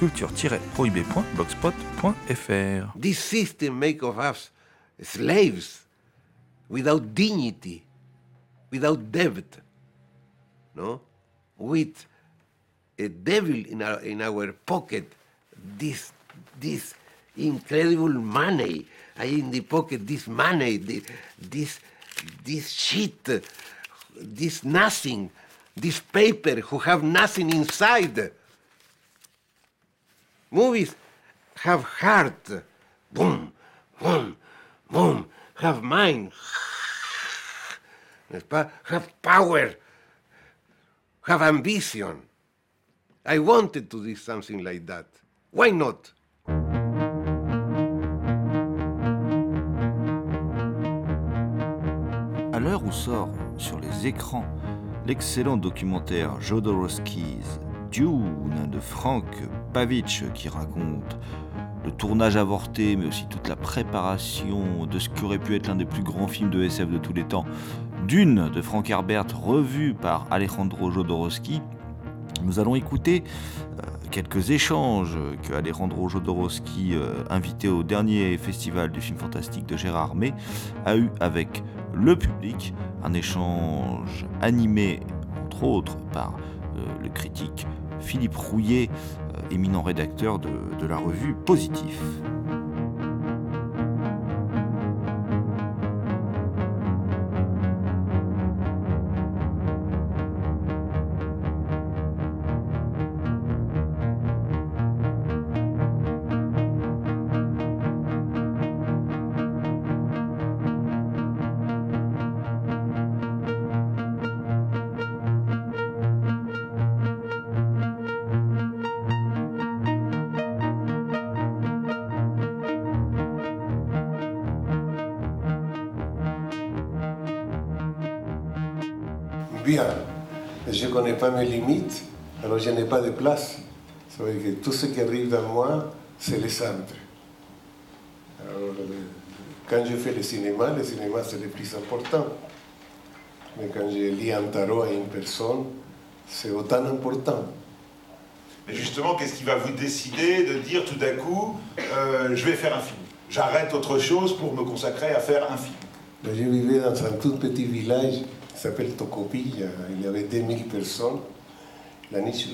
culture-prohibée.blogspot.fr. This system make of us slaves without dignity, without debt, no? With a devil in our, in our pocket, this, this incredible money. In the pocket this money, the- this, this shit, this nothing, this paper who have nothing inside. Movies have heart. Boom, boom, boom. Have mind. N'est-ce pas? Have power. Have ambition. I wanted to do something like that. Why not? À l'heure où sort sur les écrans l'excellent documentaire Jodorowsky's Dune de Frank Pavich qui raconte le tournage avorté mais aussi toute la préparation de ce qui aurait pu être l'un des plus grands films de SF de tous les temps, Dune de Frank Herbert revu par Alejandro Jodorowsky, nous allons écouter euh, quelques échanges que Alejandro Jodorowsky, euh, invité au dernier festival du film fantastique de Gérard May, a eu avec le public. Un échange animé, entre autres, par euh, le critique Philippe Rouillet, euh, éminent rédacteur de, de la revue Positif. Bien. Je ne connais pas mes limites, alors je n'ai pas de place. Ça veut dire que tout ce qui arrive dans moi, c'est le centre. Alors, euh, quand je fais le cinéma, le cinéma c'est le plus important. Mais quand je lis un tarot à une personne, c'est autant important. Mais justement, qu'est-ce qui va vous décider de dire tout d'un coup, euh, je vais faire un film? J'arrête autre chose pour me consacrer à faire un film. Je vivais dans un tout petit village s'appelle Tokopi, il y avait 2000 personnes. L'unique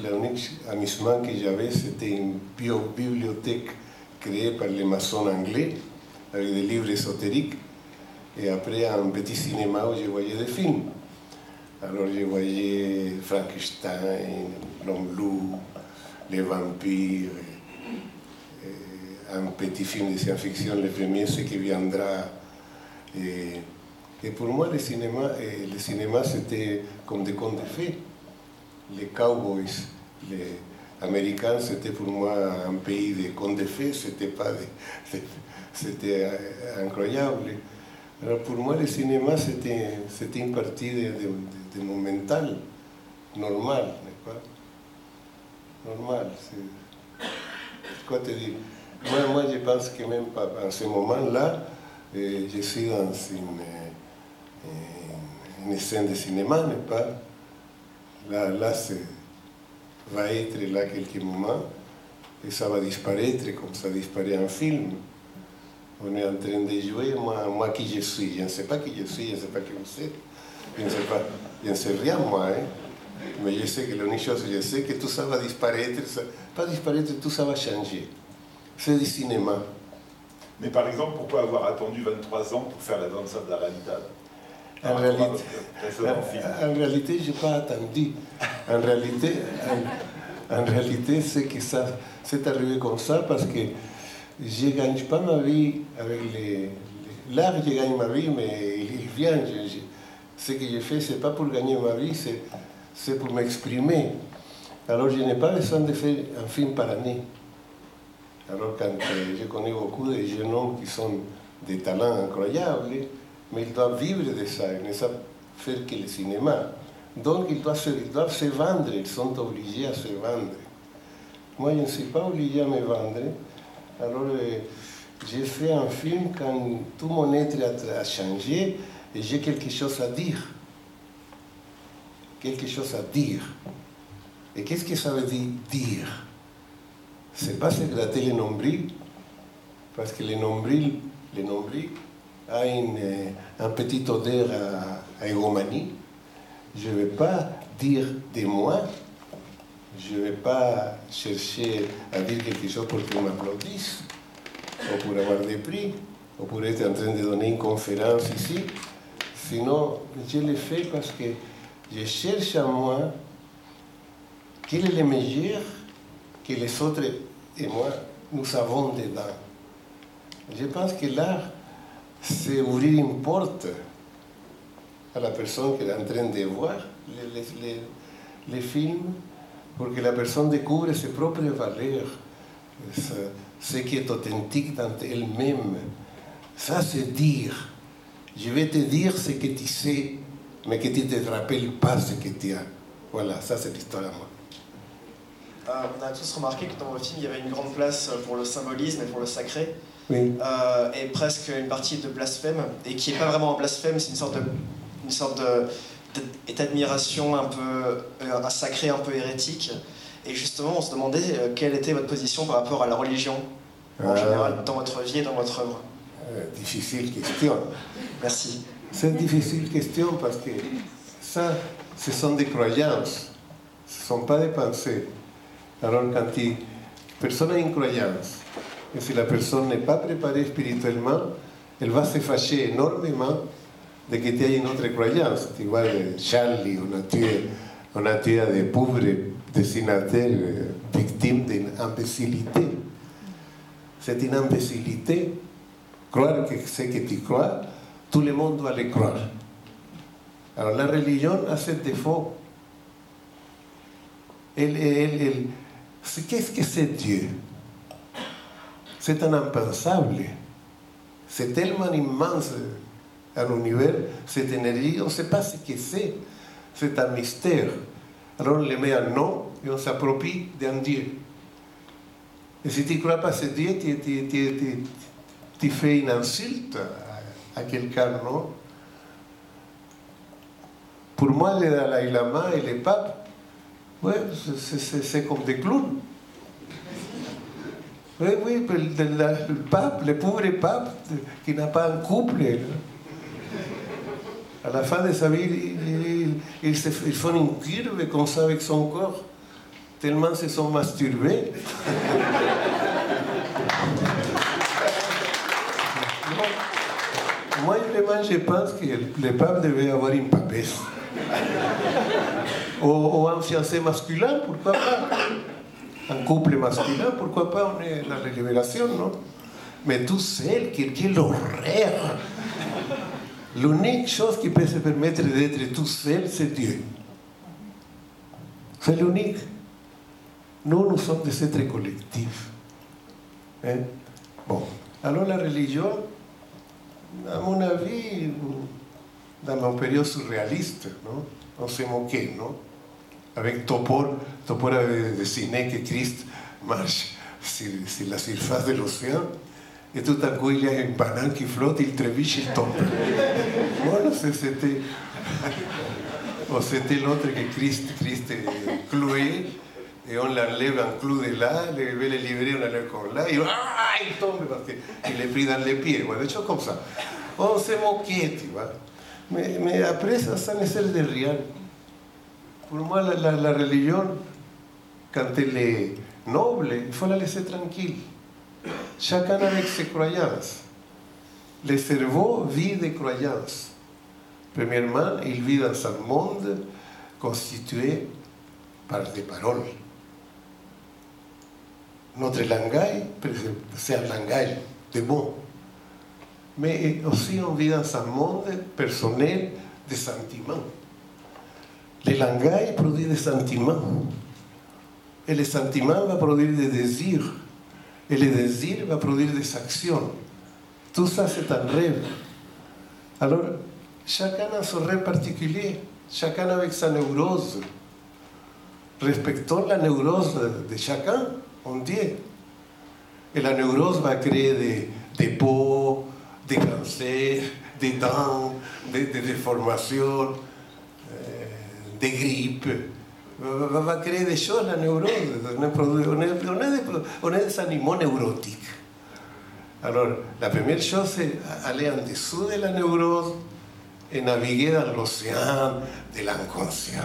amusement que j'avais, c'était une bibliothèque créée par les maçons anglais, avec des livres ésotériques, et après un petit cinéma où je voyais des films. Alors je voyais Frankenstein, l'homme loup, les vampires, un petit film de science-fiction, le premier, ce qui viendra. Et pour moi, le cinéma, eh, le cinéma c'était comme des contes de fées. Les cowboys, les américains, c'était pour moi un pays de contes de fées, c'était pas des- c'était incroyable. Alors pour moi, le cinéma, c'était une partie de, de- de mon mental, normal, n'est-ce pas Normal. c'est- Quoi te dire moi, moi, je pense que même en ce moment-là, euh, je suis dans une, euh, une scène de cinéma, n'est-ce pas Là, là va être là quelques moments et ça va disparaître comme ça disparaît un film. on est en train de jouer, moi, moi qui je suis. Je ne sais pas qui je suis, je ne sais pas qui vous êtes. Je ne sais pas, je ne sais rien moi. Hein. Mais je sais que l'unique chose je sais, que tout ça va disparaître. Pas disparaître, tout ça va changer. C'est du cinéma. Mais par exemple, pourquoi avoir attendu 23 ans pour faire la danse de la réalité? En réalité, en, réalité, je n'ai pas attendu. En réalité, en, en réalité c'est que ça s'est arrivé comme ça parce que je ne gagne pas ma vie avec les... L'art, je gagne ma vie, mais il vient. Je, je, ce que je fais, ce n'est pas pour gagner ma vie, c'est pour m'exprimer. Alors, je n'ai pas besoin de faire un film par année. Alors, quand euh, je connais beaucoup de jeunes hommes qui sont des talents incroyables, mais ils doivent vivre de ça, ils ne savent faire que le cinéma. Donc, ils doivent, se, vendre, ils sont obligés à se vendre. Moi, je ne suis pas obligé à me vendre. Alors, euh, j'ai fait un film quand tout mon être a, a changé et j'ai quelque chose à dire. Quelque chose à dire. Et qu'est-ce que ça veut dire dire? C'est pas se gratter le nombril, parce que le nombril, le nombril a une, un petit odeur à, à. Je ne vais pas dire de moi, je ne vais pas chercher à dire quelque chose pour qu'on m'applaudisse, ou pour avoir des prix, ou pour être en train de donner une conférence ici. Sinon, je le fais parce que je cherche en moi quel est le meilleur que les autres et moi, nous avons dedans. Je pense que l'art, c'est ouvrir une porte à la personne qui est en train de voir les, films pour que la personne découvre ses propres valeurs, ce qui est authentique dans elle-même. Ça, c'est dire. Je vais te dire ce que tu sais, mais que tu ne te rappelles pas ce que tu as. Voilà, ça c'est l'histoire à moi. Euh, on a tous remarqué que dans vos films, il y avait une grande place pour le symbolisme et pour le sacré. Oui. Euh, et presque une partie de blasphème, et qui n'est pas vraiment un blasphème, c'est une sorte de, une sorte de, d'admiration un peu euh, un sacré un peu hérétique. Et justement, on se demandait euh, quelle était votre position par rapport à la religion en Euh. général dans votre vie et dans votre œuvre. Euh, difficile question. Merci. C'est une difficile question parce que ça, ce sont des croyances, ce ne sont pas des pensées. Alors, quand tu, personne a une croyance, et si la personne n'est pas préparée spirituellement, elle va se fâcher énormément de que aies une autre croyance. Tu vois, de Charlie, on a tué, on a tué des pauvres dessinateurs euh, victimes d'une imbécilité. C'est une imbécilité. Croire que ce que tu crois, tout le monde doit le croire. Alors la religion a ce défaut. Elle, elle, elle- Qu'est-ce que c'est Dieu C'est un impensable. C'est tellement immense un univers, cette énergie, on ne sait pas ce que c'est. C'est un mystère. Alors on le met un nom et on s'approprie d'un Dieu. Et si tu ne crois pas ce Dieu, tu, fais une insulte à, quelqu'un, non? Pour moi, le Dalai Lama et les papes, c'est comme des clowns. Oui, oui, mais le, pape, le pauvre pape qui n'a pas un couple, à la fin de sa vie, il, il- il ils font une curve comme ça avec son corps, tellement ils se sont masturbés. Moi, vraiment, je pense que le pape devait avoir une papesse. Ou un fiancé masculin, pourquoi pas? Un couple masculin, pourquoi pas On est la libération, non Mais tout seul, quel, quel horreur L'unique chose qui peut se permettre d'être tout seul, c'est Dieu. C'est l'unique. Nous, nous sommes des êtres collectifs. Hein? Bon, alors la religion, à mon avis, dans mon période surréaliste, non on se moquait, non Avec Topor, Topor que Christ marche sur, la surface de l'océan, et tout à coup il y a une banane qui flotte, il trébuche, il tombe. Voilà, c'était. C'était l'autre que Christ, Christ est cloué, et on l'enlève un clou de là, le bébé libéré, on enlève comme là, et ah, il tombe parce qu'il est pris dans les pieds, voilà, des choses comme ça. On se moquait, tu vois. Mais, mais après, ça, ça ne sert de rien. Moi, la, la, la elle est noble, faut la laisser tranquille. Chacun avec ses croyances. Le cerveau vit de croyances. Premièrement, il vit dans un monde constitué par des paroles. Notre langage, c'est un langage de mots. Mais aussi on vit dans un monde personnel de sentiments. Le langage produit des sentiments. Et le sentiment va produire des désirs. Et le désir va produire des actions. Tout ça, c'est un rêve. Alors, chacun a son rêve particulier, chacun avec sa neurose. Respectons la neurose de chacun, on dit. Et la neurose va créer des, des peaux, des cancers, des dents, des, des déformations, euh, des grippes. Va, va, créer des choses, la neurose. On est, on est, on est, des, on est des animaux neurotiques. Alors, la première chose, aller en dessous de la neurose et naviguer dans l'océan de l'inconscient.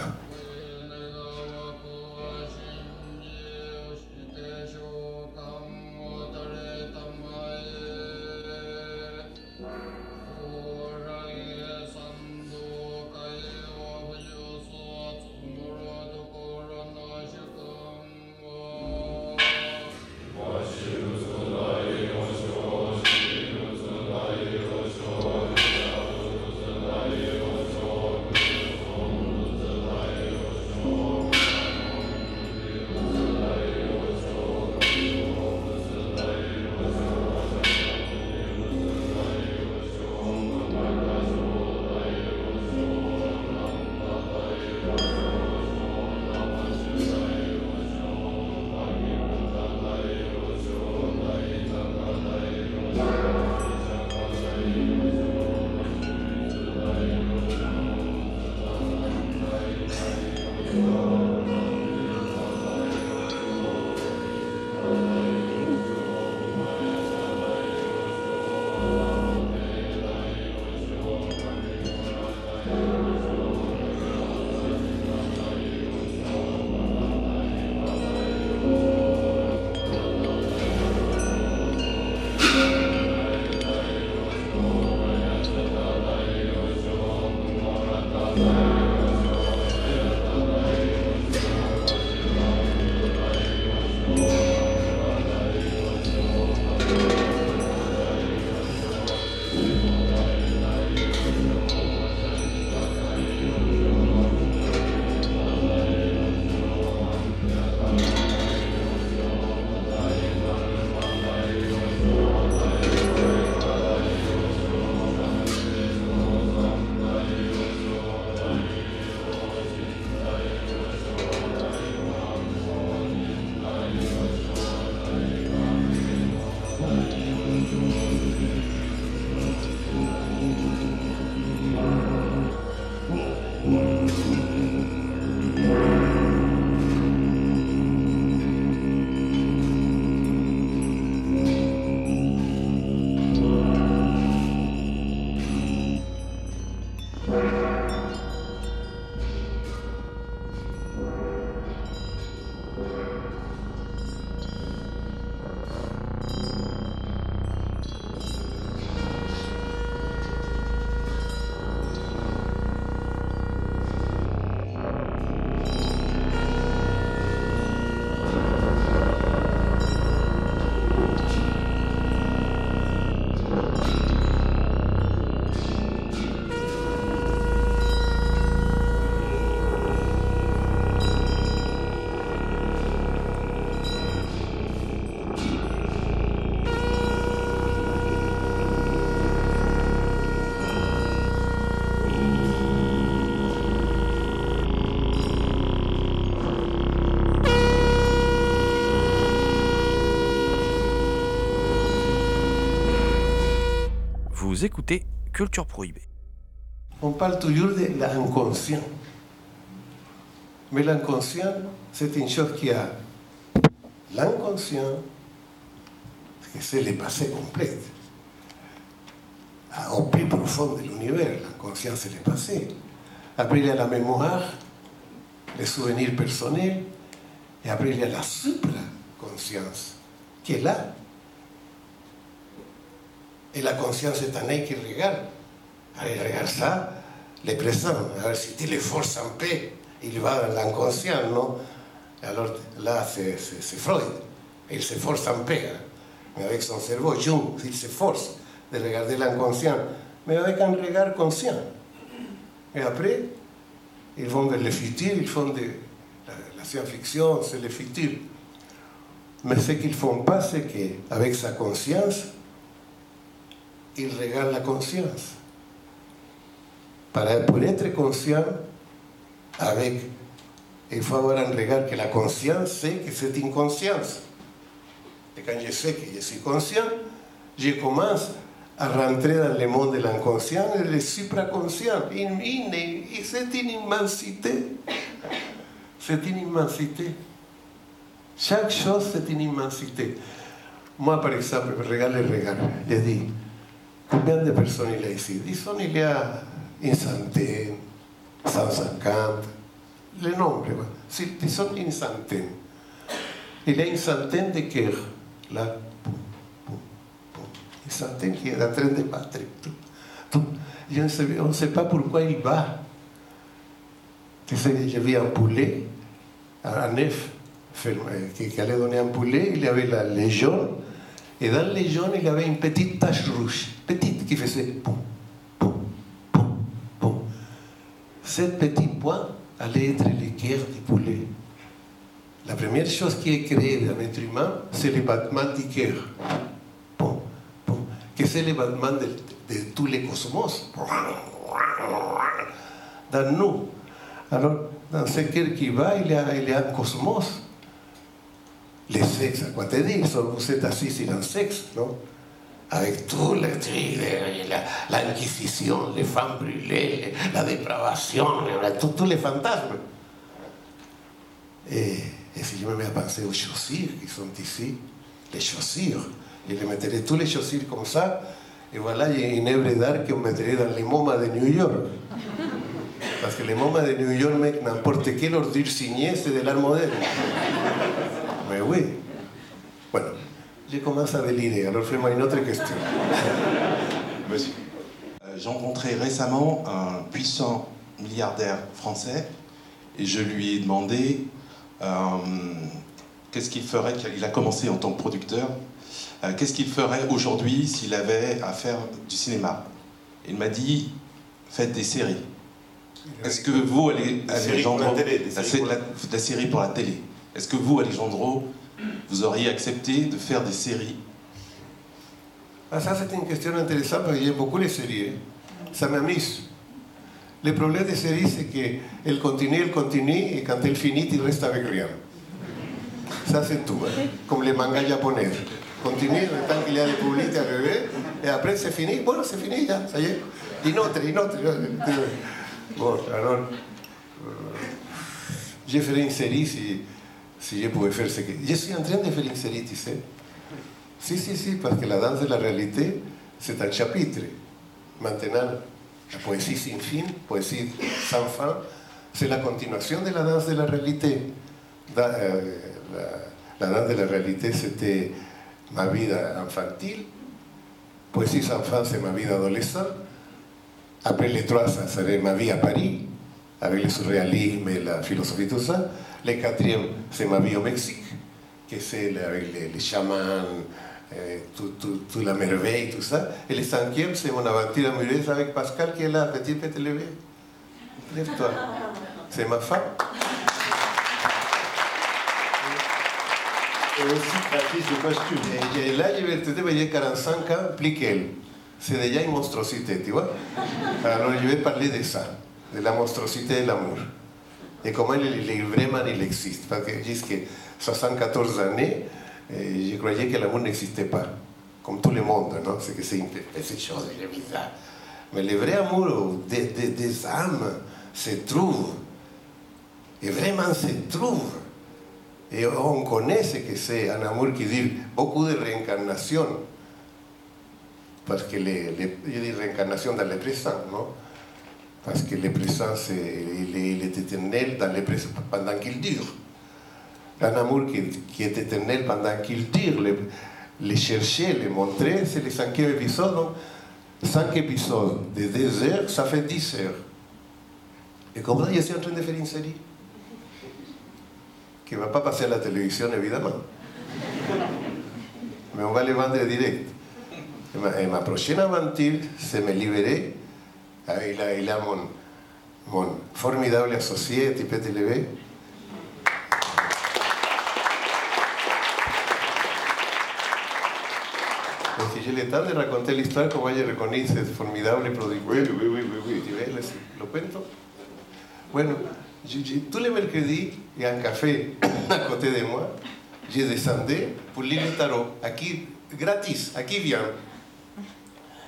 Écoutez Culture Prohibée. On parle toujours de l'inconscient. Mais l'inconscient, c'est une chose qui a l'inconscient, c'est le passé complet. Au plus profond de l'univers, l'inconscient, c'est le passé. Après, il y a la mémoire, les souvenirs personnels, et après, il y a la supraconscience, qui est là. Et la conscience est un œil qui regarde. Allez, regarde ça, le présent. Alors, si tu le forces en paix, il va dans l'inconscient, non Alors là, c'est Freud. Il se force en paix. Mais avec son cerveau, Jung, il se force de regarder l'inconscient, mais avec un regard conscient. Et après, ils vont vers le futur, ils font de la, la science-fiction, c'est le futur. Mais ce qu'ils font pas, c'est qu'avec sa conscience, ils regardent la conscience. Para, pour être conscient, avec, il faut avoir un regard que la conscience sait que c'est une conscience. Et quand je sais que je suis conscient, je commence à rentrer dans le monde de l'inconscient et le supraconscient. Et c'est une immensité. C'est une immensité. Chaque chose, c'est une immensité. Moi, par exemple, je regarde le regard. Je dis, combien de personnes il y a ici Disons, il y a une centaine, 150, le nombre. Disons une centaine. Il y a une centaine de cœurs. Là, centaines qui est en train de battre. On ne sait pas pourquoi il bat. Tu sais, vu un poulet, un œuf, qui allait donner un poulet, il avait la, les jaunes, et dans les jaunes, il avait une petite tache rouge, petite, qui faisait poum, poum, poum, poum. Cette petite point allait être le cœur du poulet. La première chose qui est créée dans l'être humain, c'est le battement du cœur que c'est le battement de, tous les cosmos. Dans nous. Alors, dans ce cœur qui va, il y a, il a un cosmos. Le sexe, à quoi te dire Vous êtes assis sur un sexe, non? Avec tout le truc, l'Inquisition, les femmes brûlées, la dépravation, tous les fantasmes. Et, et si je me mets à penser aux chaussures qui sont ici, les chaussures, je le mettrai tous les chaussures comme ça, et voilà, a une œuvre d'art que mettrai dans les MoMA de New York. Parce que les MoMA de New York, mec, n'importe quelle ordure signée, c'est de l'art moderne. Mais oui. Bueno, je commence à délirer, alors fais-moi une autre question. Monsieur. Euh, J'ai rencontré récemment un puissant milliardaire français et je lui ai demandé euh, qu'est-ce qu'il ferait, il a commencé en tant que producteur, euh, qu'est-ce qu'il ferait aujourd'hui s'il avait à faire du cinéma? Il m'a dit faites des séries. Est-ce que vous, Alejandro, la, la, série pour la télé, est-ce que vous, Alejandro, vous auriez accepté de faire des séries ah, Ça, c'est une question intéressante parce que j'aime beaucoup les séries. Ça m'amuse. Le problème des séries, c'est qu'elle continue, elle continue, et quand elle finit, il reste avec rien. Ça, c'est tout. Hein? Comme les mangas japonais. continue temps qu'il y a des publics à rêver, et après c'est fini, bueno, c'est fini ya, ça y est. Une autre, une autre. Bon, alors, euh, je ferai une série si je pouvais faire ce que... Je suis en train de faire une série, tu. Si, si, si, parce que la danse de la réalité, c'est un chapitre. Maintenant, la poésie sin fin, poésie sans fin, c'est la continuation de la danse de la réalité. Da, euh, la, la danse de la réalité, c'était ma vida infantil, poésie sans fin, c'est ma vida adolescente. Après les trois, ça serait ma vie à Paris, avec le surréalisme et la philosophie, tout ça. Le quatrième, c'est ma vie au Mexique, que c'est avec les, les chamans, euh, toute tout, tout la merveille, tout ça. Et le cinquième, c'est mon aventure amoureuse avec Pascal, qui est là, petit petit levé. Lève-toi. C'est ma femme. Et aussi créatrice de costumes. Et là, je vais te dire, 45 ans, plus qu'elle. C'est déjà une monstrosité, tu vois. Alors, je vais parler de ça, de la monstrosité de l'amour. Et comment il, il, vraiment il existe. Parce que jusqu'à 74 années, je croyais que l'amour n'existait pas. Comme tout le monde, non C'est que c'est une chose bizarre. Mais le vrai amour des, des, des âmes se trouve Et vraiment, se trouve. Et on connaît que c'est un amour qui dit beaucoup de réincarnation. Parce que les, les, je dis réincarnation dans le présent, non Parce que le présent, il, il est éternel dans pendant qu'il dure. Un amour qui, qui est éternel pendant qu'il dure. Le, le chercher, le montrer, c'est le cinquième épisode. Donc, cinq épisodes de deux heures, ça fait dix heures. Et comme ça, je suis en train de faire une série qui ne va pas passer à la télévision, évidemment. Mais on va le vendre direct. Et et ma prochaine aventure, c'est me libérer. Ah, il a, il a mon, mon formidable associé, Tipet Levé. Et si j'ai le temps de raconter l'histoire, como ella reconoce, es formidable. Oui, oui, oui, oui, oui. Tu ves, les- lo cuento. Bueno, je- je- tous les mercredis, il y a café à côté de moi. Je descendais pour lire le tarot. Aquí, gratis, aquí vient.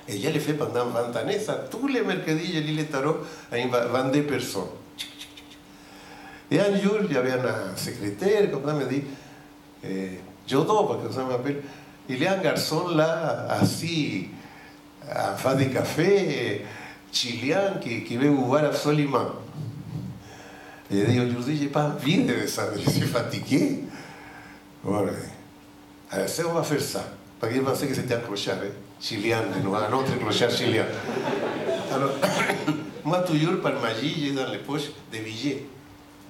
Et je l'ai fait pendant 20 années. Ça, tous les mercredis, je lis le tarot à une va- 22 personnes. Et un jour, il y avait un secrétaire, comme ça, me dit, eh, Jodo, parce que ça m'appelle, il y a un garçon là, assis, en face du café, chilien, qui, qui veut vous voir absolument. Et je dis, aujourd'hui, je n'ai pas envie de descendre, je suis fatigué. Voilà. Alors, ça, on va faire ça. Parce que je pensais que c'était un clochard, hein, chilien, de nouveau, un autre clochard chilien. Alors, moi, toujours, par magie, j'ai dans les poches des billets.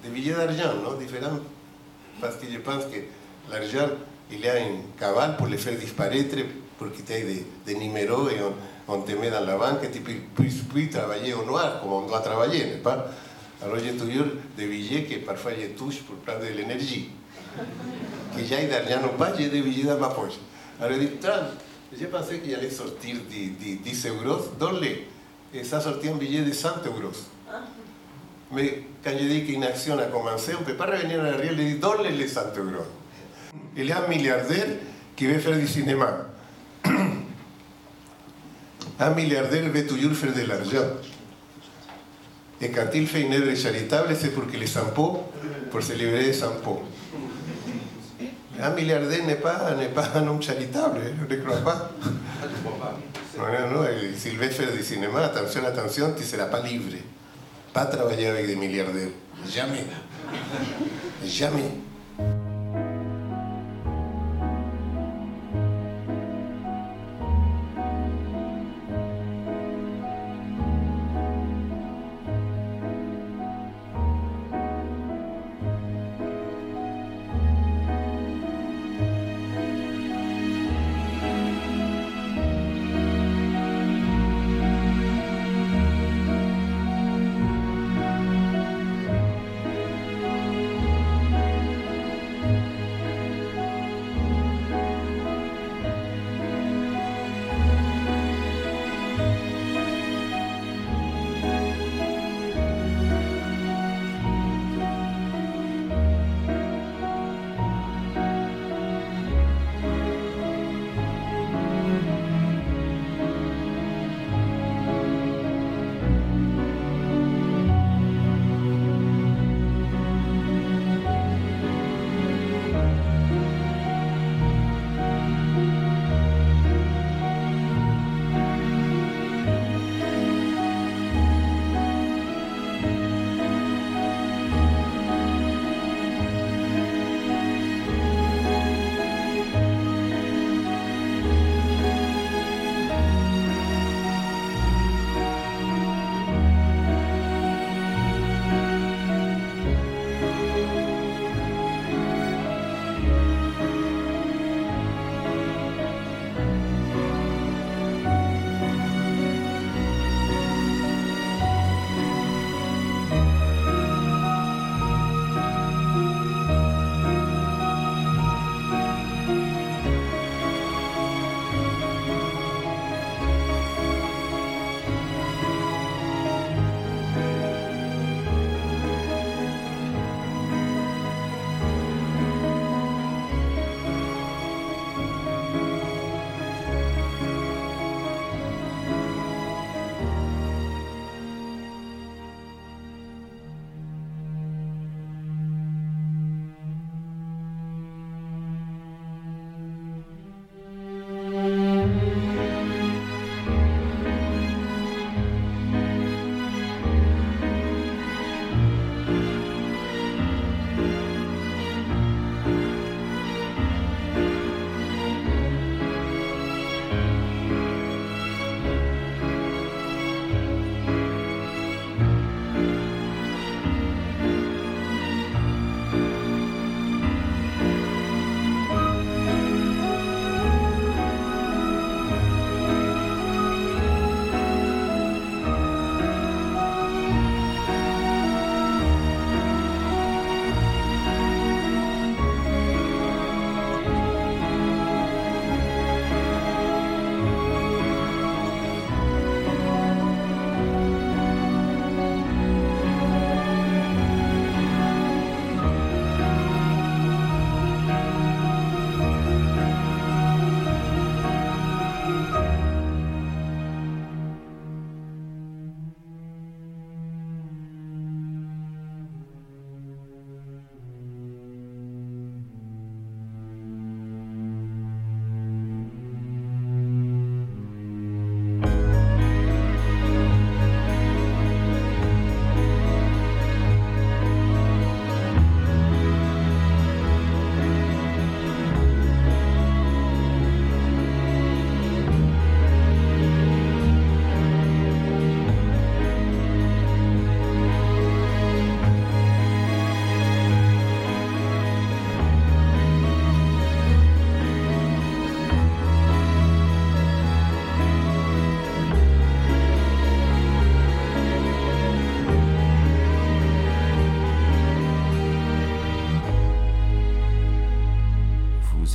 Des billets d'argent, non Différents. Parce que je pense que l'argent, il y a une cavale pour les faire disparaître, pour que tu aies des, des numéros et on, te met dans la banque et tu peux, puisses puisses travailler au noir, comme on doit travailler, n'est-ce pas Alors j'ai toujours des billets que parfois je touche pour prendre de l'énergie. Que j'aille d'argent ou pas, j'ai des billets dans ma poche. Alors je dis, J'ai pensé qu'il allait sortir de, de 10 euros. Et ça sortit un billet de 100 euros. Mais quand je dis qu'une action a commencé, on ne peut pas revenir en arrière, je dis, donne-les les 100 euros. Il y a un milliardaire qui veut faire du cinéma. Un milliardaire veut toujours faire de l'argent. Et quand il fait une œuvre charitable, c'est pour que les impôts, pour se libérer des impôts. Un milliardaire n'est pas, n'est pas un homme charitable, hein, je ne pas. Non, non, non, et s'il veut faire du cinéma, attention, attention, tu ne seras pas libre. Pas travailler avec des milliardaires. Jamais. Jamais.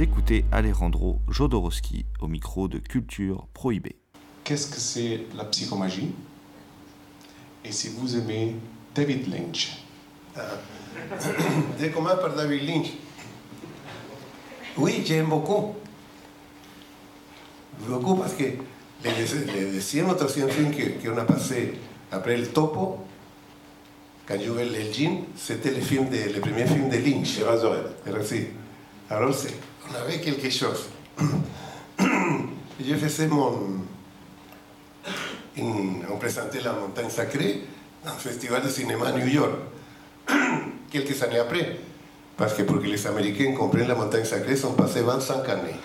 Écoutez Alejandro Jodorowsky au micro de Culture Prohibée. Qu'est-ce que c'est la psychomagie? Et si vous aimez David Lynch comment par David Lynch Oui, j'aime beaucoup. Beaucoup parce que les, les, les 100 ou 100 films qu'on a passés après le Topo, quand je vais le Jean, c'était le, film de, le premier film de Lynch. Eraserhead. Era así. Alors, c'est- on avait quelque chose. je faisais mon. une- on présentait La un festival de cinéma à New York, quelques années après. Parce que pour que les Américains comprennent La Montagne Sacrée, sont passés 25 années.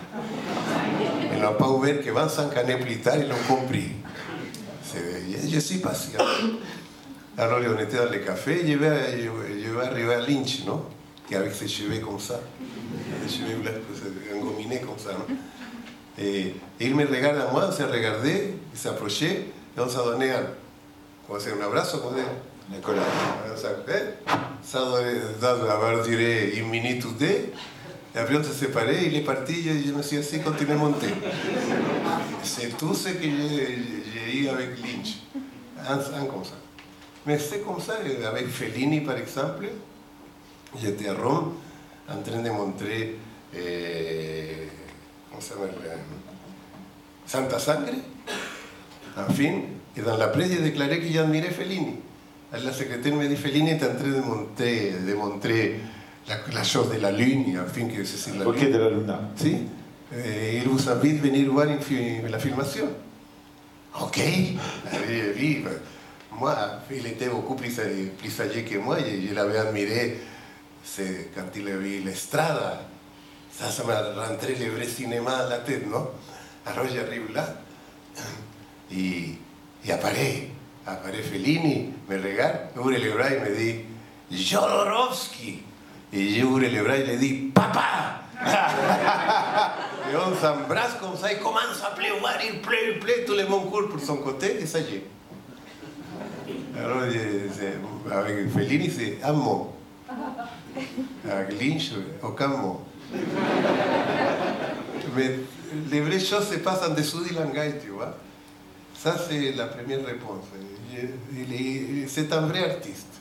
Ils n'ont pas ouvert que 25 années plus tard, ils l'ont compris. Je, suis patient. Alors on était dans le café, je vais, je vais arriver à Lynch, non Qui avec ses cheveux comme ça, engominés comme ça, non et, et il me regarde à moi, on s'est regardé, il s'approchait, et on s'est donné un, comment un abrazo, La colère. eh, ça une minute ou deux. Et après on s'est séparés, il est parti, je, je me suis assis, continué à monter. C'est tout ce que j'ai eu avec Lynch, un, un comme ça. Mais c'est comme ça, avec Fellini par exemple, j'étais à Rome en train de montrer, eh, comment ça s'appelle, euh, Santa Sangre, un film, et dans la presse j'ai déclaré que j'admirais Fellini. La secrétaire me dit Fellini est en train de monter, de montrer la, la chose de la lune, un film que c'est sur la Ok lune. de la Luna. Sí, eh, il vous invite venir voir la filmation. Ok, ben, moi, il était beaucoup plus, plus âgé que moi, je, je l'avais admiré a vu l'Estrada. Ça, ça m'a rentré le vrai cinéma dans la tête, Alors j'arrive là, et, et apparaît, apparaît Fellini, me les bras et me dit Jodorowsky. Et j'ouvre les bras et le dis Papa Et on s'embrasse comme ça, il commence à pleuvoir, il pleut, il pleut, le monde court pour son côté, et ça y est. Alors, Fellini, c'est un mot. Mais les vraies choses se passent en dessous du langage, tu vois. Ça, c'est la première réponse. C'est un vrai artiste.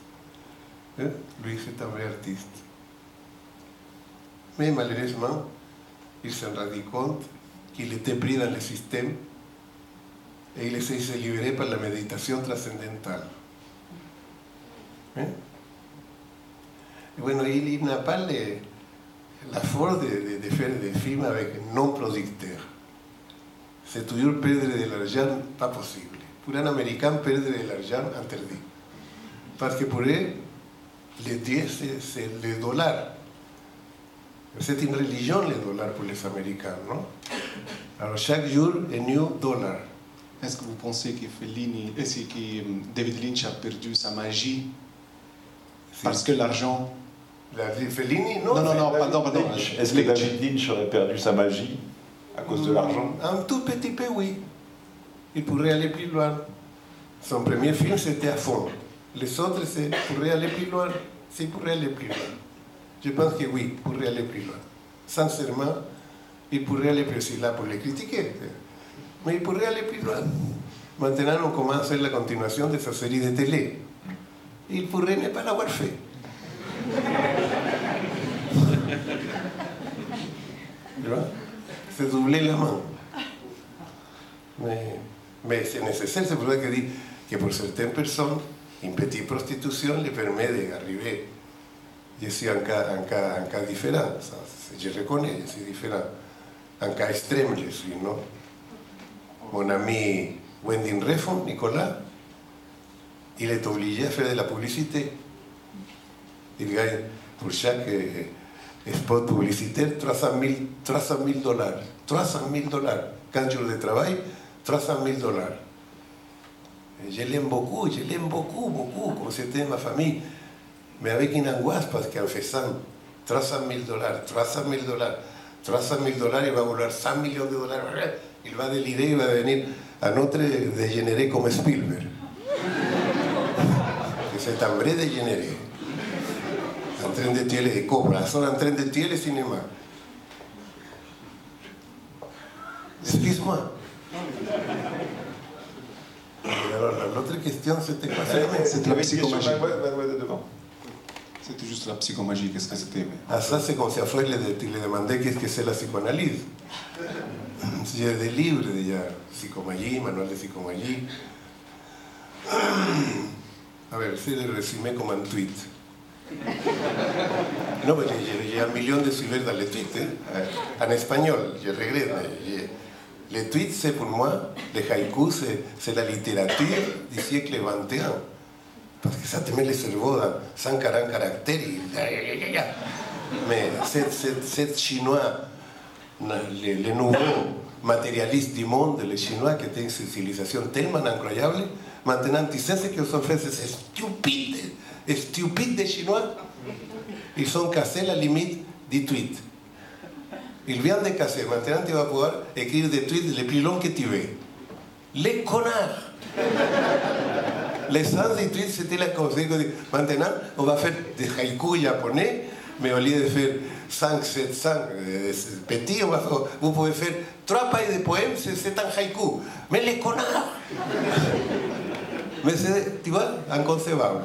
Lui, c'est un vrai artiste. Mais malheureusement, il s'en rendit compte qu'il était pris dans le système et il essaie de se libérer par la méditation trascendentale. Hein? Bueno, il, n'a pas le- la force de, de- de faire des films avec non-producteurs. C'est toujours perdre de l'argent pas possible. Pour un Américain, perdre de l'argent interdit. Parce que pour eux, le Dieu, c'est c'est le dollar. C'est une religion, le dollar, pour les Américains, non? Alors, chaque jour, un new dollar. Est-ce que vous pensez que Fellini, est-ce que euh, David Lynch a perdu sa magie? Parce que l'argent La Fellini, non Non, non, non, pardon, pardon. Est-ce que. David Lynch aurait perdu sa magie à cause de l'argent Un tout petit peu, oui. Il pourrait aller plus loin. Son premier film, c'était à fond. Les autres, c'est pourrait aller plus loin. C'est pourrait aller plus loin. Je pense que oui, pourrait aller plus loin. Sincèrement, il pourrait aller plus loin. là pour les critiquer. Mais il pourrait aller plus loin. Maintenant, on commence à faire la continuation de sa série de télé. Il pourrait ne pas l'avoir fait. Vois C'est doubler la c'est nécessaire, c'est pour ça que dit que petite prostitution les permet d'arriver. Je suis un cas, un cas, un cas différent, ça, je reconnais, je suis différent. Un cas extrême, je suis, non Mon Wendy Refon, Nicolas, il est obligé à faire de la publicité. Pour chaque eh, spot publicitaire 300 000 dollars. 300 000 dollars. 15 jours de travail, 300 000 dollars. Et Je l'aime beaucoup, je l'aime beaucoup, beaucoup, comme c'était ma famille. Mais avec une angoisse, parce qu'en faisant 300 000 dollars, 300 000 dollars, 300 000 dollars, il va vouloir 100 millions de dollars. Il va délirer, il va devenir un autre dégénéré comme Spielberg. C'est un vrai dégénéré. En train de tuer les cobras, sont en train de tuer le cinéma. Excuse-moi. Et alors, la- l'autre question, c'était quoi C'était la psychomagie. de. C'était juste la psychomagie, qu'est-ce que c'était Ah, ça, c'est comme si a Freud le, le demandé qu'est-ce que c'est la psychanalyse. J'ai des livres de ya, psychomagie, manuel de psychomagie. A ver, c'est le résumé comme un tweet. No, pero j'ai j'ai un million de suiveurs dans les en espagnol, je regrette. Les tweets, c'est pour moi, les haïkus, c'est- la littérature du siècle XXI. Parce que ça te met le cerveau dans 140 caractères. Mais c'est- chinois, les, les nouveaux matérialistes du monde, les Chinois qui étaient une civilisation tellement incroyable, maintenant tu sais ce qu'ils ont c'est stupide, stupide des Chinois. Ils ont cassé la limite du tweet. Ils viennent de casser, maintenant tu vas pouvoir écrire des tweets les plus longs que tu veux. Les connards Le sens du tweet, c'était la consigne. Maintenant, on va faire des haïkus japonais, mais au lieu de faire 5, 700 euh, petits, on va vous pouvez faire trois pages de poèmes, c'est un haïku. Mais les connards Mais c'est, tu vois, inconcevable.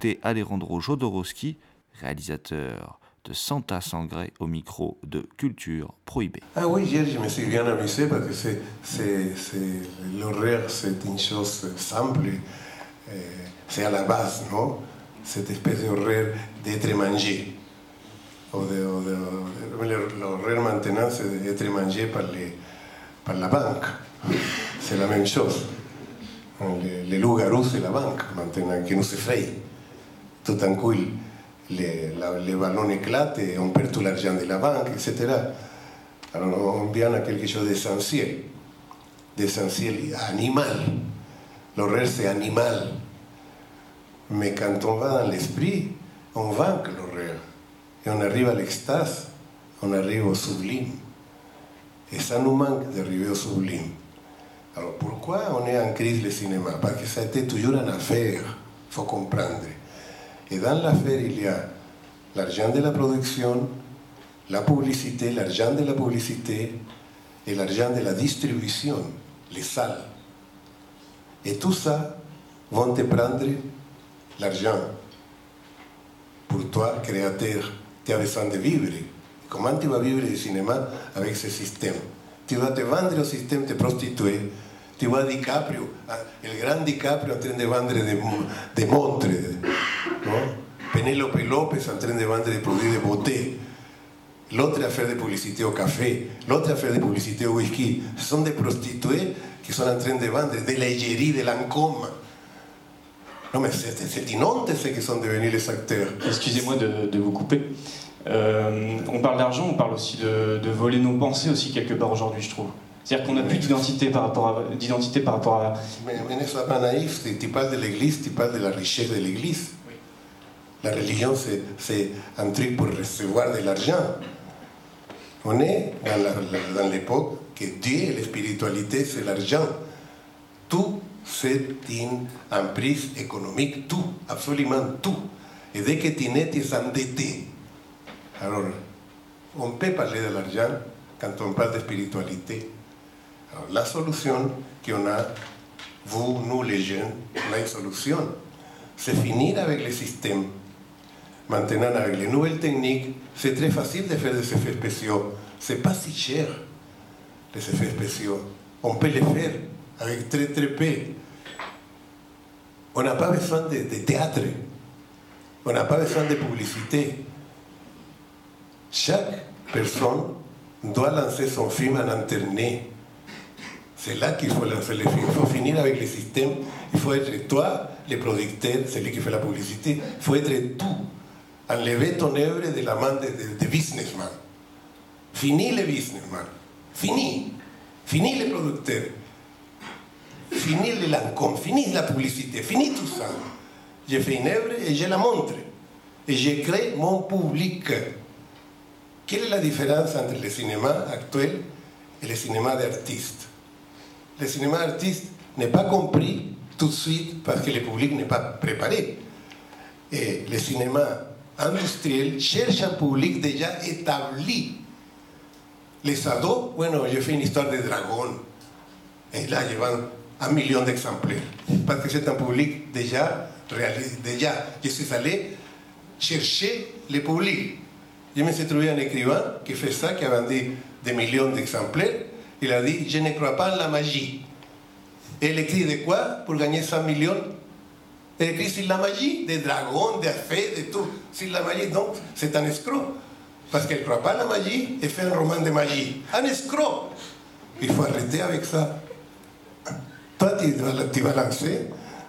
Vous écoutez Alejandro Jodorowsky, réalisateur de Santa Sangre au micro de Culture Prohibée. Ah oui, hier je me suis bien amusé parce que c'est, c'est, c'est, l'horaire, c'est une chose simple, euh, c'est à la base, non? Cette espèce d'horaire d'être mangé. L'horaire maintenant, c'est d'être mangé par, les, par la banque. C'est la même chose. Les, les loups-garous, c'est la banque maintenant qui nous effraie. Tout d'un coup, il- les, la- les ballons éclatent et on perd tout l'argent de la banque, etc. Alors on vient à quelque chose d'essentiel, d'essentiel animal. L'horaire c'est animal. Mais quand on va dans l'esprit, on vaincre l'horreur. Et on arrive à l'extase, on arrive au sublime. Et ça nous manque d'arriver au sublime. Alors pourquoi on est en crise le cinéma Parce que ça a été toujours une affaire, il faut comprendre. Et dans l'affaire, il y a l'argent de la production, la publicité, l'argent de la publicité et l'argent de la distribution, les salles. Et tout ça vont te prendre l'argent. Pour toi, créateur, tu as besoin de vivre. Comment tu vas vivre du cinéma avec ce système Tu vas te vendre au système, te prostituer. Tu vois DiCaprio, ah, le grand DiCaprio en train de vendre des, des montres. Non Penélope Lopez en train de vendre des produits de beauté. L'autre affaire de publicité au café, l'autre affaire de publicité au whisky. Ce sont des prostituées qui sont en train de vendre de l'égérie, de Lancôme. Non, mais c'est c'est inonde ce qui sont devenus les acteurs. Excusez-moi de, de vous couper. Euh, on parle d'argent, on parle aussi de, de voler nos pensées aussi quelque part aujourd'hui, je trouve. C'est-à-dire qu'on n'a plus d'identité par rapport à d'identité par rapport à. Mais, mais ne sois pas naïf, tu parles de l'Église, tu parles de la richesse de l'Église. La religion, c'est- un truc pour recevoir de l'argent. On est dans l'époque que Dieu et la spiritualité, c'est l'argent. Tout, c'est une emprise économique, tout, absolument tout. Et dès que tu nais, tu es endetté. Alors, on peut parler de l'argent quand on parle de spiritualité. Alors, la solution qu'on a, vous, nous les jeunes, on a une solution. C'est finir avec le système. Maintenant, avec les nouvelles techniques, c'est très facile de faire des effets spéciaux. C'est pas si cher, les effets spéciaux. On peut les faire avec très très peu. On n'a pas besoin de, de théâtre. On n'a pas besoin de publicité. Chaque personne doit lancer son film en Internet. C'est là qu'il faut lancer le film. Il faut finir avec le système. Il faut être toi, le producteur, celui qui fait la publicité. Il faut être tout. Enlever ton œuvre de la main de, businessman. Fini le businessman. Fini. Fini le producteur. Fini le Lancôme. Fini la publicité. Fini tout ça. J'ai fait une œuvre et je la montre. Et je crée mon public. Quelle est la différence entre le cinéma actuel et le cinéma d'artiste Le cinéma d'artiste n'est pas compris tout de suite parce que le public n'est pas préparé. Le cinéma industriel cherche un public déjà établi. Les ados, bueno, j'ai fait une histoire de dragon. Et là, llevan un million d'exemplaires. Parce que c'est un public déjà réalisé. Déjà, je suis allé chercher le public. Je me suis trouvé un écrivain qui fait ça, qui a vendu des millions d'exemplaires. Il a dit Je ne crois pas la magie. Et il écrit de quoi pour gagner 100 millions Magie, des dragons, des fées, de tout. Sur la magie, donc c'est un escroc. Parce qu'il ne croit pas en la magie et fait un roman de magie. Un escroc Il faut arrêter avec ça. Toi, tu vas, tu vas lancer,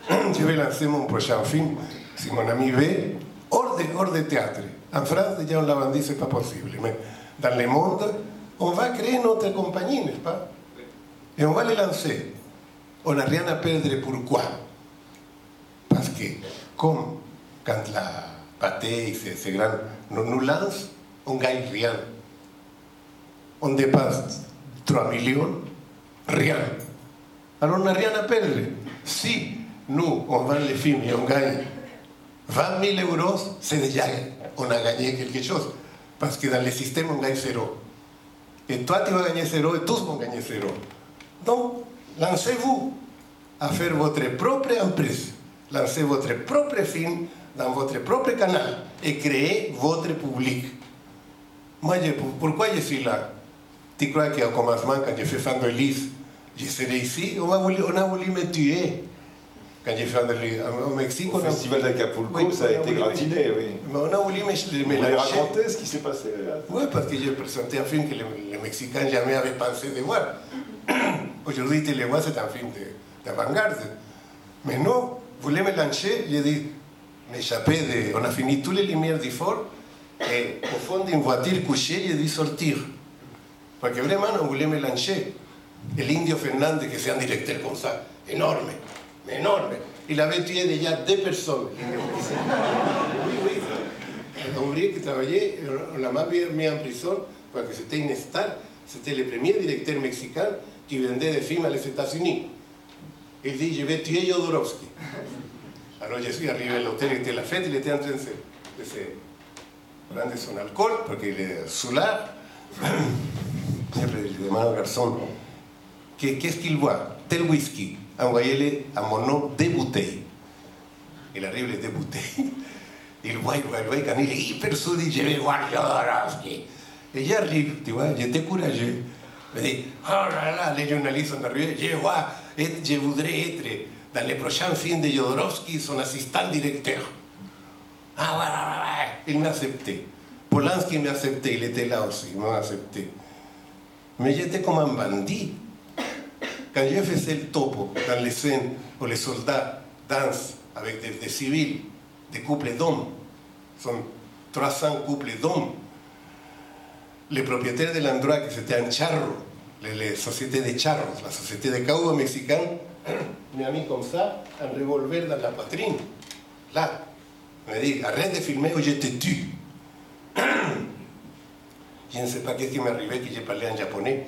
je vais lancer mon prochain film, si mon ami veut, hors de, hors de théâtre. En France, déjà on l'a dit, c'est pas possible. Dans le monde, on va créer notre compagnie, n'est-ce pas Et on va le lancer. On n'a rien à perdre. Pourquoi Que, comme quand la pâté, ces, ces grands, nous, nous lancent, on dépasse 3 millions, rien. Alors on n'a rien à perdre. Si nous, on vend les films et on gagne 20 000 euros, c'est déjà, on a gagné quelque chose. Parce que dans le système, on gagne zéro. Et toi, tu vas gagner zéro et tous vont gagner zéro. Donc, lancez-vous à faire votre propre entreprise. Lancez votre propre film dans votre propre canal et créez votre public. Moi, je- pourquoi je suis là? Tu crois qu'au commencement, quand j'ai fait Fandolis, je serais ici? On a, voulu, on a voulu me tuer. Quand j'ai fait au Mexique, Au on a- festival d'Acapulco, Oui, ça a été gratiné, oui. Mais on a voulu me, me lâcher. raconter ce qui s'est passé là? Oui, parce que j'ai présenté un film que les, les Mexicains jamais avaient pensé de voir. Aujourd'hui, vois, c'est un film de- d'avant-garde. Mais non, me lancer, j'ai dit, m'échapper de. On a fini toutes les lumières du fort, et au fond d'une voiture couchée, j'ai dit sortir. Parce que vraiment, on voulait me lancer. Et l'Indio Fernandez, que c'est un directeur comme ça, énorme, mais énorme, il avait tué déjà deux personnes. Oui, oui. un qui travaillait, on l'a mis en prison parce que c'était une star. C'était le premier directeur mexicain qui vendait des films aux États-Unis. Je vais tuer Jodorowsky. Alors je suis arrivé à l'hôtel, était la fête, il était en train de se, de se prendre son alcool, parce qu'il est soulard. Siempre le demande au garçon, qu'est-ce qu'il voit Tel whisky. Nom deux bouteilles. Il arrive les deux bouteilles. Il quand il est hyper sous, il dit, je vais voir Jodorowsky. Et j'arrive, tu vois, j'étais courageux. Me dit, oh là là, les journalistes sont arrivés, je vois, et je voudrais être dans les prochains films de Jodorowsky son assistant directeur. Ah, voilà, voilà, il m'a accepté. Polanski m'a accepté, il était là aussi, il m'a accepté. Mais j'étais comme un bandit. Quand je faisais le topo dans les scènes où les soldats dansent avec des, des civils, des couples d'hommes, sont 300 couples d'hommes, les propriétaires de l'endroit, que c'était un charro, les sociétés de charros, la société de caoba mexicaine, me a comme ça un revolver dans la poitrine. Là, me dit, arrête de filmer ou je te tue. Je ne sais pas qu'est-ce qui m'est que j'ai parlé en japonais.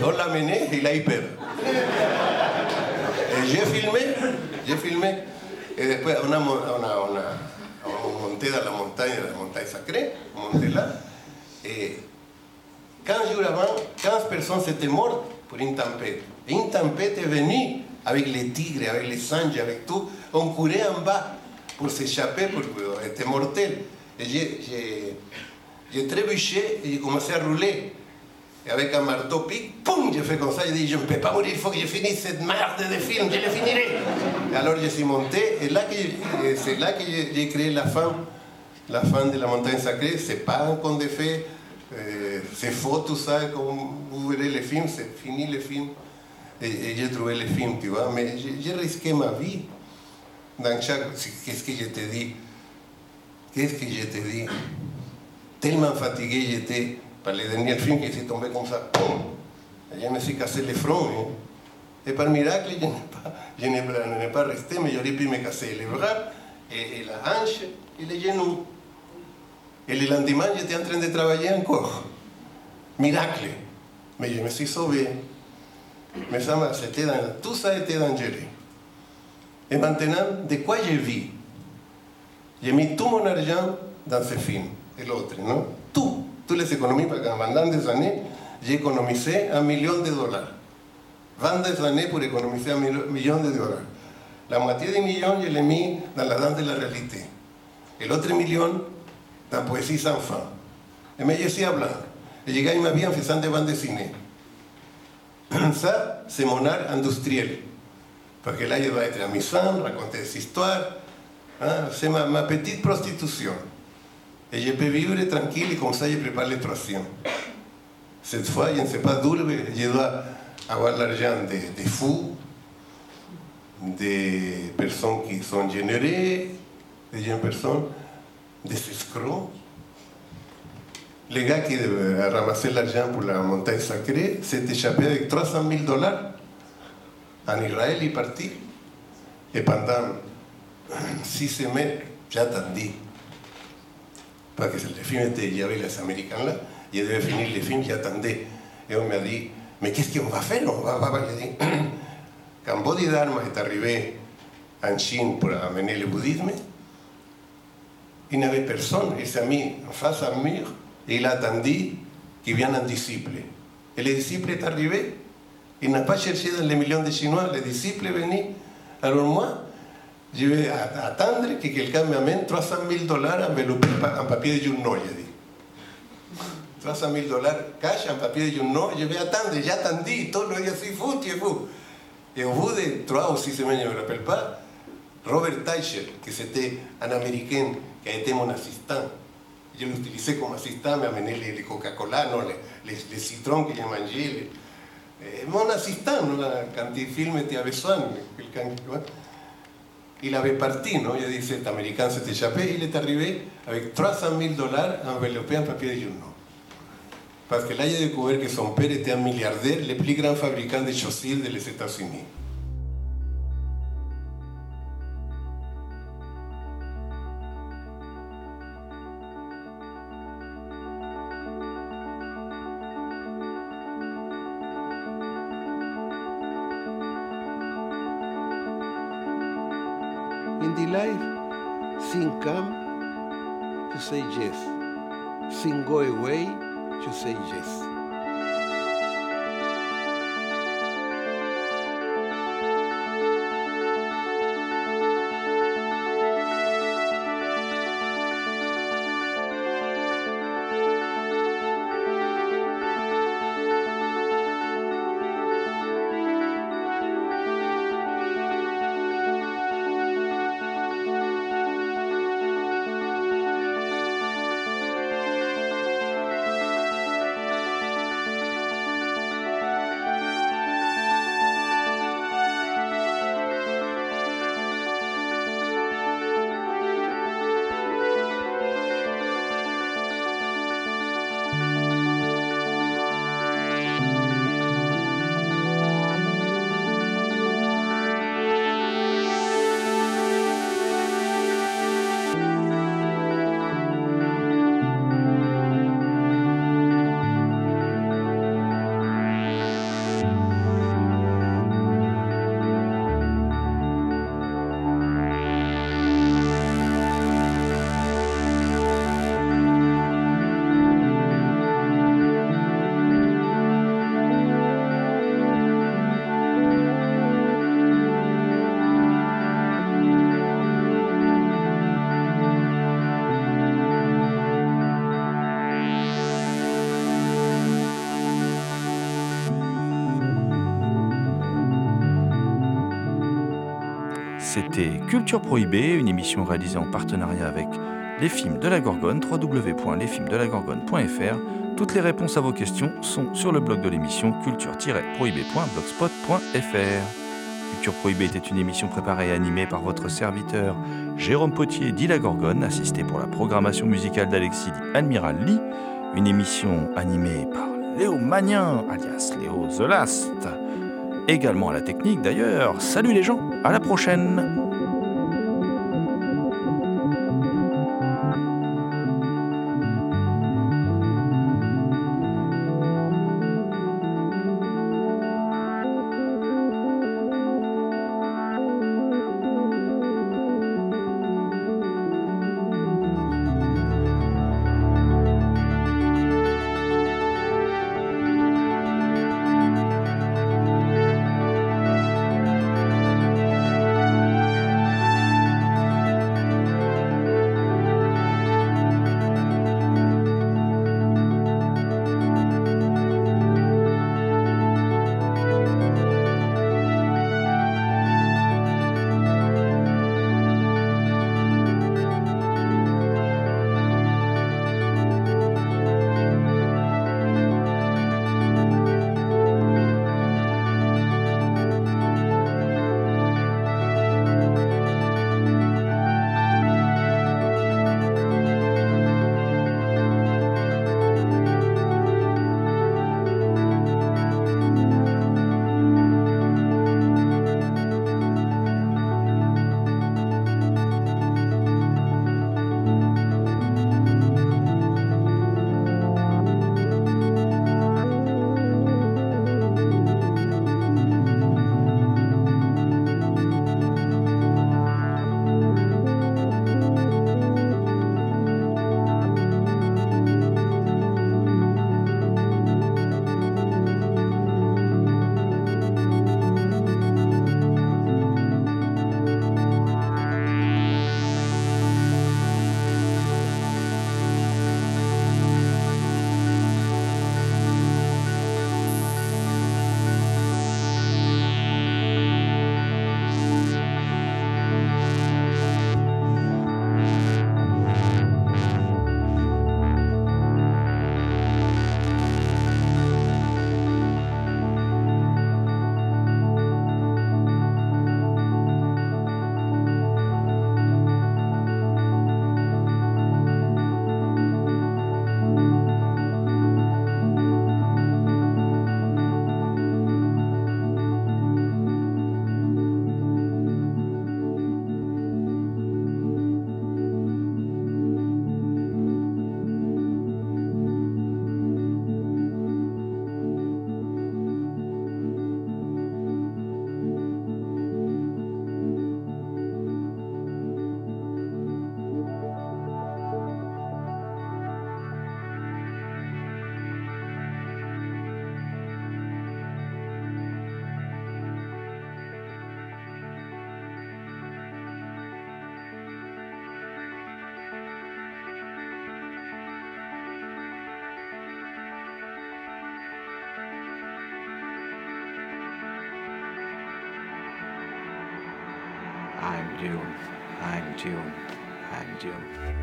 On l'a mené, il a eu peur. Et filmé, j'ai filmé. Et después on on monté dans la montagne, la montagne sacrée, on monté là. Et 15 jours avant, 15 personnes s'étaient mortes pour une tempête. Et une tempête est venue avec les tigres, avec les singes, avec tout. On courait en bas pour s'échapper, pour était mortel. Et j'ai trébuché et j'ai commencé à rouler. Et avec un marteau pic, poum, j'ai fait comme ça, j'ai dit, je ne peux pas mourir, il faut que je finisse cette merde de film, je le finirai. Alors je suis monté, et là c'est là que j'ai créé la fin, la fin de la montagne sacrée, c'est pas un conte de fées, euh, c'est faux tout ça, comme vous verrez les films, c'est fini les films. Et, j'ai trouvé les films, tu vois, mais j'ai risqué ma vie. Dans chaque, qu'est-ce que je te dis Qu'est-ce que je te dis Tellement fatigué j'étais par le dernier film que je suis tombé comme ça, pum Je me suis cassé le front. Hein. Et par miracle, je n'ai pas, resté, mais j'aurais pu me casser les bras, et, et la hanche, et les genoux. Et le lendemain, j'étais en train de travailler encore. Miracle. Mais je me suis sauvé. C'était dans, tout ça était dangereux. Et maintenant, de quoi je vis J'ai mis tout mon argent dans ce film et l'autre, non Toutes les qu'en pendant des années, j'ai économisé un million de dollars. 22 années pour économiser un million de dollars. La moitié du million, je l'ai mis dans la danse de la réalité. Et l'autre million, dans la poésie sans fin. Et mais je suis blanc. Et llegué à ma vie en faisant des bandes dessinées. Ça, c'est mon art industriel. Parce que là, je dois être amusant, raconter des histoires. Hein? C'est ma, ma, petite. Et je peux vivre tranquille et comme ça, je prépare les troisièmes. Cette fois, je ne sais pas d'où, je dois avoir l'argent des, fous, des personnes qui sont générées, des jeunes personnes, des escrocs. Le gars qui ramassé l'argent pour la montagne sacrée s'est échappé avec 300 000 dollars en Israël et parti. Et pendant six semaines, j'attendais. Parce que le film était, il y avait les Américains là, je devais finir le film, j'attendais. Et on m'a dit, mais qu'est-ce qu'on va faire On va, va, va. Je dis, quand Bodhidharma est arrivé en Chine pour amener le bouddhisme, il n'y avait personne. Il s'est mis en face un mur et il a attendu qu'il vienne un disciple. Et le disciple est arrivé. Il n'a pas cherché dans les millions de Chinois. Le disciple est venu. Alors moi, je vais attendre que quelqu'un m'amène 300 000 dollars enveloppés en papier de journaux, j'ai dit. 300 000 dollars cash en papier de journaux, je vais attendre. J'ai attendu. Tout le monde dit, fou, tu es fou. Et au bout de 3 ou 6 semaines, je ne me rappelle pas, Robert Teicher, que c'était un Américain qui a été mon assistant, je l'utilisais comme assistant, m'a amené les, les Coca-Cola, non, les, les, les que j'ai mangé. Eh, mon assistant, non, quand il filme, tu. Quelqu'un, il avait parti, non? Je dis, cet Américain échappé, il est arrivé avec 300 000 dollars enveloppés en papier de journaux. Parce que là, j'ai découvert que son père était un milliardaire, le plus grand fabricant de chaussures des États-Unis. C'était Culture Prohibée, une émission réalisée en partenariat avec les films de la Gorgone, www.lesfilmsdelagorgone.fr. Toutes les réponses à vos questions sont sur le blog de l'émission culture-prohibée.blogspot.fr. Culture Prohibée était une émission préparée et animée par votre serviteur Jérôme Potier dit la Gorgone, assisté pour la programmation musicale d'Alexis Admiral Lee, une émission animée par Léo Magnin, alias Léo The Last également à la technique d'ailleurs. Salut les gens, à la prochaine and you and you.